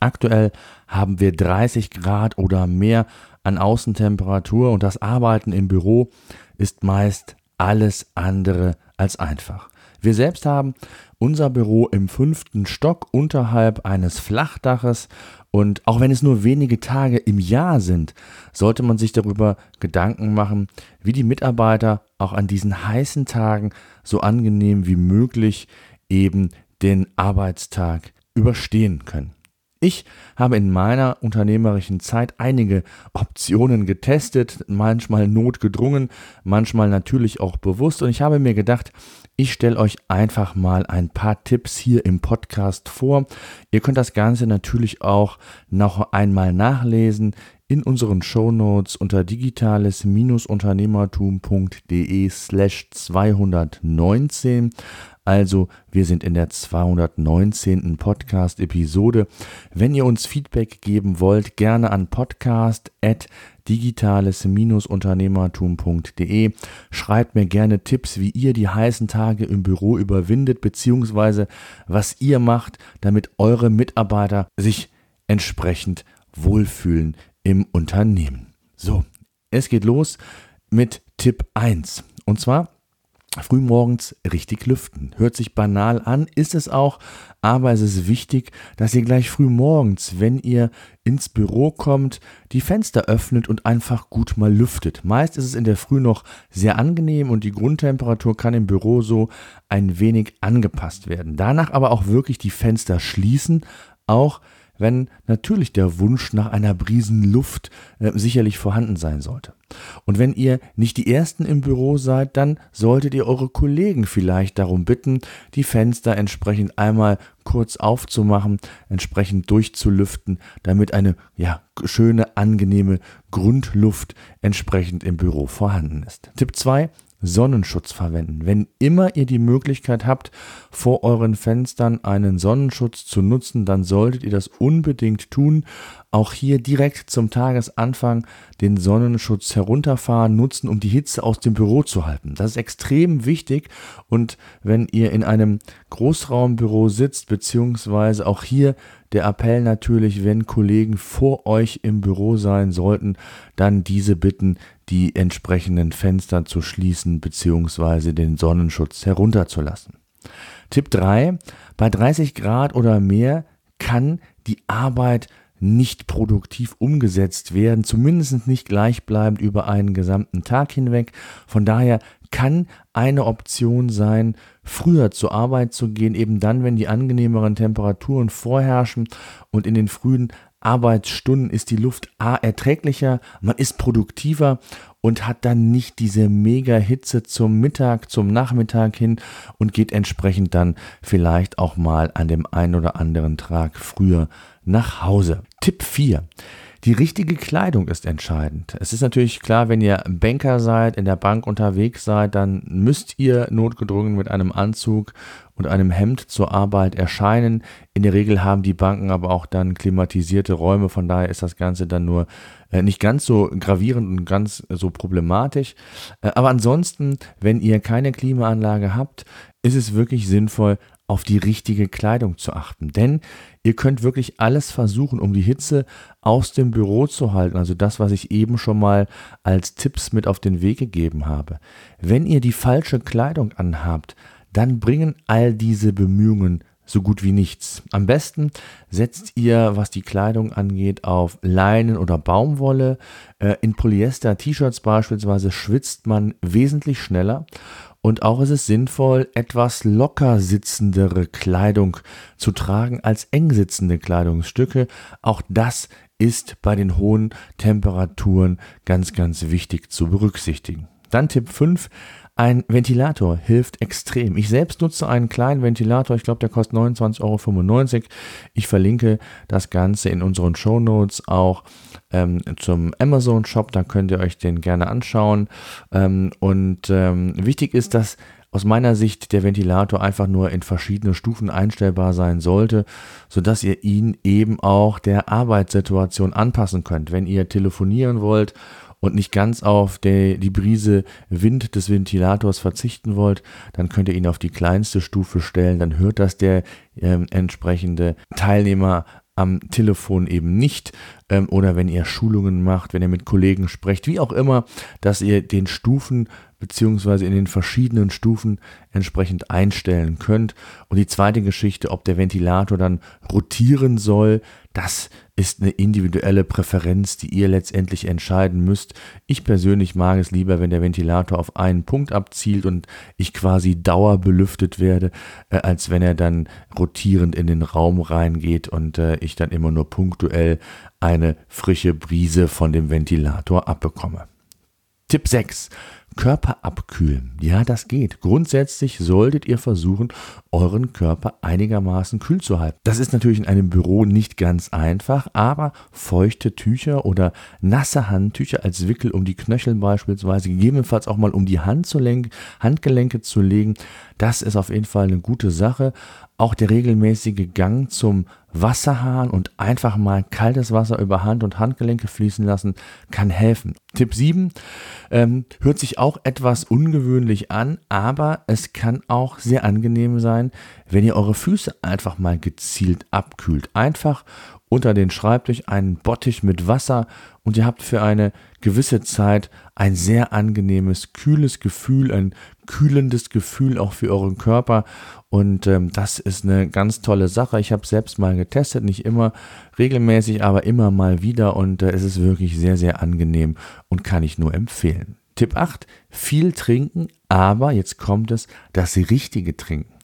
Aktuell haben wir 30 Grad oder mehr an Außentemperatur und das Arbeiten im Büro ist meist alles andere als einfach. Wir selbst haben unser Büro im fünften Stock unterhalb eines Flachdaches und auch wenn es nur wenige Tage im Jahr sind, sollte man sich darüber Gedanken machen, wie die Mitarbeiter auch an diesen heißen Tagen so angenehm wie möglich eben den Arbeitstag überstehen können. Ich habe in meiner unternehmerischen Zeit einige Optionen getestet, manchmal notgedrungen, manchmal natürlich auch bewusst. Und ich habe mir gedacht, ich stelle euch einfach mal ein paar Tipps hier im Podcast vor. Ihr könnt das Ganze natürlich auch noch einmal nachlesen in unseren Shownotes unter digitales-unternehmertum.de slash 219. Also, wir sind in der 219. Podcast-Episode. Wenn ihr uns Feedback geben wollt, gerne an podcast digitales-unternehmertum.de. Schreibt mir gerne Tipps, wie ihr die heißen Tage im Büro überwindet, beziehungsweise was ihr macht, damit eure Mitarbeiter sich entsprechend wohlfühlen im Unternehmen. So, es geht los mit Tipp 1. Und zwar frühmorgens richtig lüften. Hört sich banal an, ist es auch, aber es ist wichtig, dass ihr gleich frühmorgens, wenn ihr ins Büro kommt, die Fenster öffnet und einfach gut mal lüftet. Meist ist es in der Früh noch sehr angenehm und die Grundtemperatur kann im Büro so ein wenig angepasst werden. Danach aber auch wirklich die Fenster schließen, auch wenn natürlich der Wunsch nach einer Brisen Luft äh, sicherlich vorhanden sein sollte. Und wenn ihr nicht die Ersten im Büro seid, dann solltet ihr eure Kollegen vielleicht darum bitten, die Fenster entsprechend einmal kurz aufzumachen, entsprechend durchzulüften, damit eine ja, schöne, angenehme Grundluft entsprechend im Büro vorhanden ist. Tipp 2. Sonnenschutz verwenden. Wenn immer ihr die Möglichkeit habt, vor euren Fenstern einen Sonnenschutz zu nutzen, dann solltet ihr das unbedingt tun. Auch hier direkt zum Tagesanfang den Sonnenschutz herunterfahren, nutzen, um die Hitze aus dem Büro zu halten. Das ist extrem wichtig und wenn ihr in einem Großraumbüro sitzt, beziehungsweise auch hier der Appell natürlich, wenn Kollegen vor euch im Büro sein sollten, dann diese bitten, die entsprechenden Fenster zu schließen bzw. den Sonnenschutz herunterzulassen. Tipp 3. Bei 30 Grad oder mehr kann die Arbeit nicht produktiv umgesetzt werden, zumindest nicht gleichbleibend über einen gesamten Tag hinweg. Von daher kann eine Option sein, früher zur Arbeit zu gehen, eben dann, wenn die angenehmeren Temperaturen vorherrschen und in den frühen Arbeitsstunden ist die Luft A erträglicher, man ist produktiver und hat dann nicht diese mega Hitze zum Mittag, zum Nachmittag hin und geht entsprechend dann vielleicht auch mal an dem einen oder anderen Tag früher nach Hause. Tipp 4. Die richtige Kleidung ist entscheidend. Es ist natürlich klar, wenn ihr Banker seid, in der Bank unterwegs seid, dann müsst ihr notgedrungen mit einem Anzug und einem Hemd zur Arbeit erscheinen. In der Regel haben die Banken aber auch dann klimatisierte Räume, von daher ist das Ganze dann nur äh, nicht ganz so gravierend und ganz so problematisch. Äh, aber ansonsten, wenn ihr keine Klimaanlage habt, ist es wirklich sinnvoll, auf die richtige Kleidung zu achten. Denn ihr könnt wirklich alles versuchen, um die Hitze aus dem Büro zu halten. Also das, was ich eben schon mal als Tipps mit auf den Weg gegeben habe. Wenn ihr die falsche Kleidung anhabt, dann bringen all diese Bemühungen so gut wie nichts. Am besten setzt ihr, was die Kleidung angeht, auf Leinen oder Baumwolle. Äh, in Polyester-T-Shirts beispielsweise schwitzt man wesentlich schneller und auch ist es sinnvoll, etwas locker sitzendere Kleidung zu tragen als eng sitzende Kleidungsstücke. Auch das ist bei den hohen Temperaturen ganz, ganz wichtig zu berücksichtigen. Dann Tipp 5. Ein Ventilator hilft extrem. Ich selbst nutze einen kleinen Ventilator, ich glaube, der kostet 29,95 Euro. Ich verlinke das Ganze in unseren Show Notes auch ähm, zum Amazon Shop, da könnt ihr euch den gerne anschauen. Ähm, und ähm, wichtig ist, dass aus meiner Sicht der Ventilator einfach nur in verschiedene Stufen einstellbar sein sollte, sodass ihr ihn eben auch der Arbeitssituation anpassen könnt. Wenn ihr telefonieren wollt und nicht ganz auf die, die Brise Wind des Ventilators verzichten wollt, dann könnt ihr ihn auf die kleinste Stufe stellen. Dann hört das der äh, entsprechende Teilnehmer am Telefon eben nicht ähm, oder wenn ihr Schulungen macht, wenn ihr mit Kollegen sprecht, wie auch immer, dass ihr den Stufen beziehungsweise in den verschiedenen Stufen entsprechend einstellen könnt. Und die zweite Geschichte, ob der Ventilator dann rotieren soll, das ist eine individuelle Präferenz, die ihr letztendlich entscheiden müsst. Ich persönlich mag es lieber, wenn der Ventilator auf einen Punkt abzielt und ich quasi dauerbelüftet werde, äh, als wenn er dann rotierend in den Raum reingeht und äh, ich dann immer nur punktuell eine frische Brise von dem Ventilator abbekomme. Tipp 6. Körper abkühlen. Ja, das geht. Grundsätzlich solltet ihr versuchen, euren Körper einigermaßen kühl zu halten. Das ist natürlich in einem Büro nicht ganz einfach, aber feuchte Tücher oder nasse Handtücher als Wickel um die Knöchel beispielsweise, gegebenenfalls auch mal um die Handgelenke zu legen, das ist auf jeden Fall eine gute Sache. Auch der regelmäßige Gang zum Wasserhahn und einfach mal kaltes Wasser über Hand und Handgelenke fließen lassen, kann helfen. Tipp 7 ähm, hört sich auch etwas ungewöhnlich an, aber es kann auch sehr angenehm sein, wenn ihr eure Füße einfach mal gezielt abkühlt. Einfach unter den Schreibtisch einen Bottich mit Wasser und ihr habt für eine gewisse Zeit ein sehr angenehmes, kühles Gefühl, ein kühlendes Gefühl auch für euren Körper und ähm, das ist eine ganz tolle Sache. Ich habe selbst mal getestet, nicht immer regelmäßig, aber immer mal wieder und äh, es ist wirklich sehr, sehr angenehm und kann ich nur empfehlen. Tipp 8, viel trinken, aber jetzt kommt es, das richtige Trinken.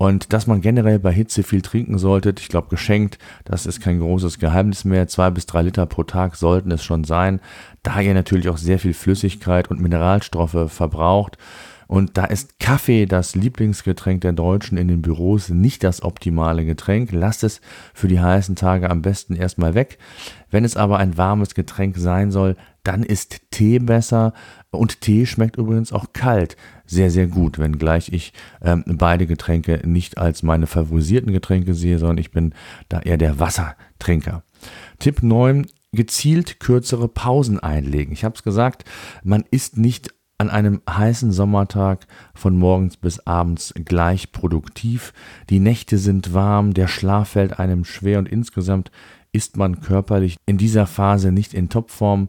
Und dass man generell bei Hitze viel trinken sollte, ich glaube geschenkt, das ist kein großes Geheimnis mehr. Zwei bis drei Liter pro Tag sollten es schon sein, da ihr natürlich auch sehr viel Flüssigkeit und Mineralstoffe verbraucht. Und da ist Kaffee das Lieblingsgetränk der Deutschen in den Büros nicht das optimale Getränk. Lasst es für die heißen Tage am besten erstmal weg. Wenn es aber ein warmes Getränk sein soll, dann ist Tee besser. Und Tee schmeckt übrigens auch kalt sehr, sehr gut, wenngleich ich ähm, beide Getränke nicht als meine favorisierten Getränke sehe, sondern ich bin da eher der Wassertrinker. Tipp 9, gezielt kürzere Pausen einlegen. Ich habe es gesagt, man ist nicht an einem heißen Sommertag von morgens bis abends gleich produktiv. Die Nächte sind warm, der Schlaf fällt einem schwer und insgesamt ist man körperlich in dieser Phase nicht in Topform.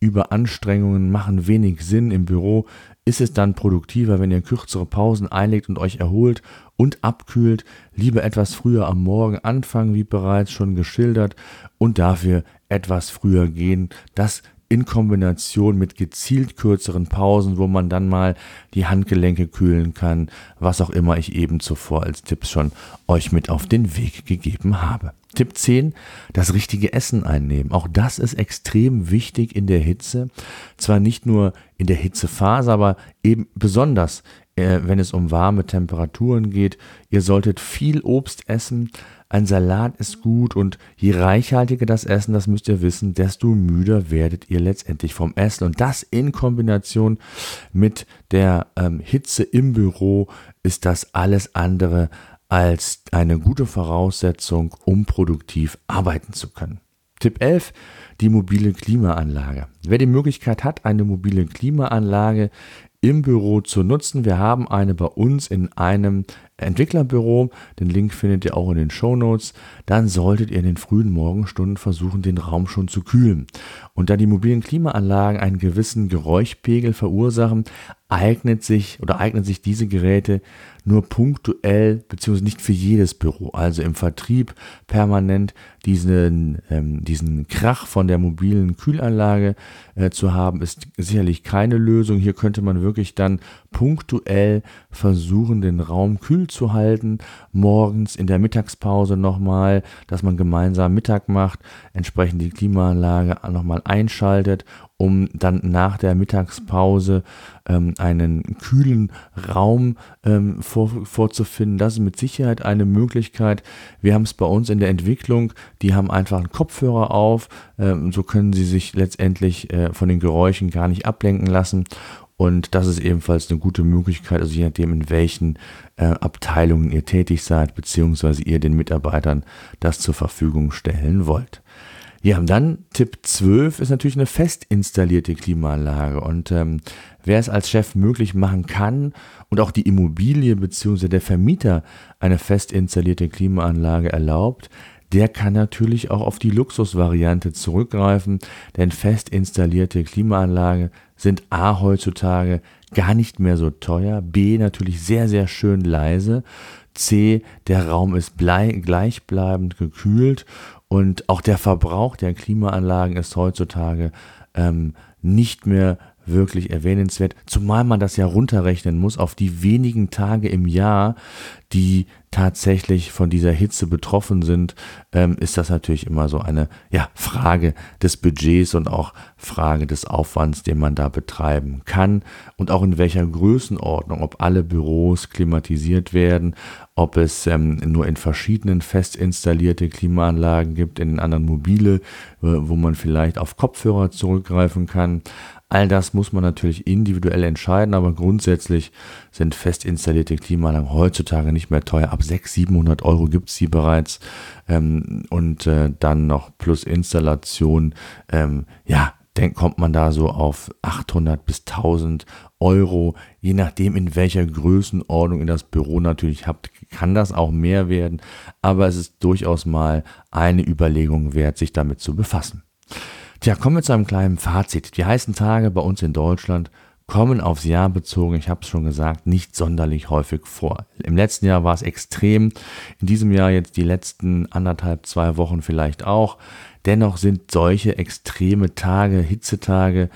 Überanstrengungen machen wenig Sinn. Im Büro ist es dann produktiver, wenn ihr kürzere Pausen einlegt und euch erholt und abkühlt. Lieber etwas früher am Morgen anfangen, wie bereits schon geschildert, und dafür etwas früher gehen. Das in Kombination mit gezielt kürzeren Pausen, wo man dann mal die Handgelenke kühlen kann, was auch immer ich eben zuvor als Tipps schon euch mit auf den Weg gegeben habe. Tipp 10, das richtige Essen einnehmen. Auch das ist extrem wichtig in der Hitze. Zwar nicht nur in der Hitzephase, aber eben besonders, äh, wenn es um warme Temperaturen geht. Ihr solltet viel Obst essen, ein Salat ist gut und je reichhaltiger das Essen, das müsst ihr wissen, desto müder werdet ihr letztendlich vom Essen. Und das in Kombination mit der ähm, Hitze im Büro ist das alles andere als eine gute Voraussetzung, um produktiv arbeiten zu können. Tipp 11, die mobile Klimaanlage. Wer die Möglichkeit hat, eine mobile Klimaanlage im Büro zu nutzen. Wir haben eine bei uns in einem Entwicklerbüro. Den Link findet ihr auch in den Show Notes. Dann solltet ihr in den frühen Morgenstunden versuchen, den Raum schon zu kühlen. Und da die mobilen Klimaanlagen einen gewissen Geräuschpegel verursachen, eignet sich oder eignen sich diese Geräte nur punktuell beziehungsweise nicht für jedes Büro. Also im Vertrieb permanent diesen, ähm, diesen Krach von der mobilen Kühlanlage äh, zu haben, ist sicherlich keine Lösung. Hier könnte man wirklich dann punktuell versuchen, den Raum kühl zu halten. Morgens in der Mittagspause nochmal, dass man gemeinsam Mittag macht, entsprechend die Klimaanlage nochmal einschaltet um dann nach der Mittagspause ähm, einen kühlen Raum ähm, vor, vorzufinden. Das ist mit Sicherheit eine Möglichkeit. Wir haben es bei uns in der Entwicklung, die haben einfach einen Kopfhörer auf, ähm, so können sie sich letztendlich äh, von den Geräuschen gar nicht ablenken lassen. Und das ist ebenfalls eine gute Möglichkeit, also je nachdem, in welchen äh, Abteilungen ihr tätig seid, beziehungsweise ihr den Mitarbeitern das zur Verfügung stellen wollt. Ja, und dann Tipp 12 ist natürlich eine fest installierte Klimaanlage. Und ähm, wer es als Chef möglich machen kann und auch die Immobilie bzw. der Vermieter eine fest installierte Klimaanlage erlaubt, der kann natürlich auch auf die Luxusvariante zurückgreifen, denn fest installierte Klimaanlagen sind A heutzutage gar nicht mehr so teuer, B natürlich sehr, sehr schön leise, C der Raum ist gleichbleibend gekühlt und auch der Verbrauch der Klimaanlagen ist heutzutage ähm, nicht mehr wirklich erwähnenswert, zumal man das ja runterrechnen muss auf die wenigen Tage im Jahr, die tatsächlich von dieser Hitze betroffen sind, ähm, ist das natürlich immer so eine ja, Frage des Budgets und auch Frage des Aufwands, den man da betreiben kann und auch in welcher Größenordnung, ob alle Büros klimatisiert werden, ob es ähm, nur in verschiedenen fest installierte Klimaanlagen gibt, in anderen mobile, äh, wo man vielleicht auf Kopfhörer zurückgreifen kann. All das muss man natürlich individuell entscheiden, aber grundsätzlich sind fest installierte Klimaanlagen heutzutage nicht mehr teuer. Ab 600, 700 Euro gibt es sie bereits ähm, und äh, dann noch plus Installation. Ähm, ja, dann kommt man da so auf 800 bis 1000 Euro, je nachdem in welcher Größenordnung ihr das Büro natürlich habt, kann das auch mehr werden, aber es ist durchaus mal eine Überlegung wert, sich damit zu befassen. Tja, kommen wir zu einem kleinen Fazit. Die heißen Tage bei uns in Deutschland kommen aufs Jahr bezogen, ich habe es schon gesagt, nicht sonderlich häufig vor. Im letzten Jahr war es extrem, in diesem Jahr jetzt die letzten anderthalb, zwei Wochen vielleicht auch. Dennoch sind solche extreme Tage, Hitzetage,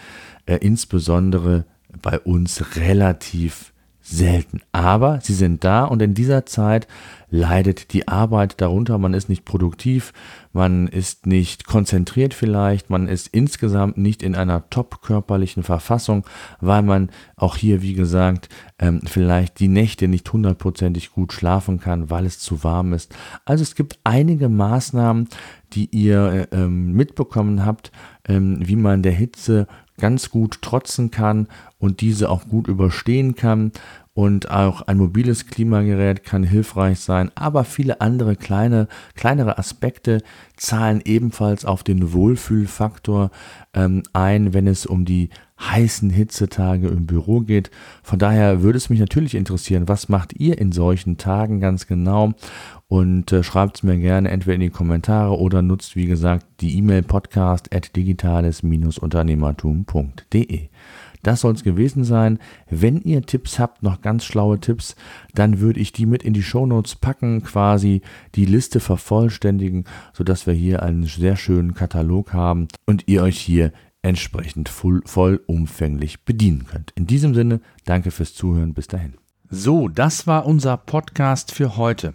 äh, insbesondere bei uns relativ selten. Aber sie sind da und in dieser Zeit leidet die Arbeit darunter. Man ist nicht produktiv, man ist nicht konzentriert vielleicht, man ist insgesamt nicht in einer top körperlichen Verfassung, weil man auch hier, wie gesagt, ähm, vielleicht die Nächte nicht hundertprozentig gut schlafen kann, weil es zu warm ist. Also es gibt einige Maßnahmen, die ihr äh, ähm, mitbekommen habt, ähm, wie man der Hitze ganz gut trotzen kann und diese auch gut überstehen kann. Und auch ein mobiles Klimagerät kann hilfreich sein, aber viele andere kleine, kleinere Aspekte zahlen ebenfalls auf den Wohlfühlfaktor ähm, ein, wenn es um die heißen Hitzetage im Büro geht. Von daher würde es mich natürlich interessieren, was macht ihr in solchen Tagen ganz genau? Und äh, schreibt es mir gerne entweder in die Kommentare oder nutzt, wie gesagt, die E-Mail podcast at digitales-unternehmertum.de. Das soll es gewesen sein. Wenn ihr Tipps habt, noch ganz schlaue Tipps, dann würde ich die mit in die Shownotes packen, quasi die Liste vervollständigen, sodass wir hier einen sehr schönen Katalog haben und ihr euch hier entsprechend voll, vollumfänglich bedienen könnt. In diesem Sinne, danke fürs Zuhören. Bis dahin. So, das war unser Podcast für heute.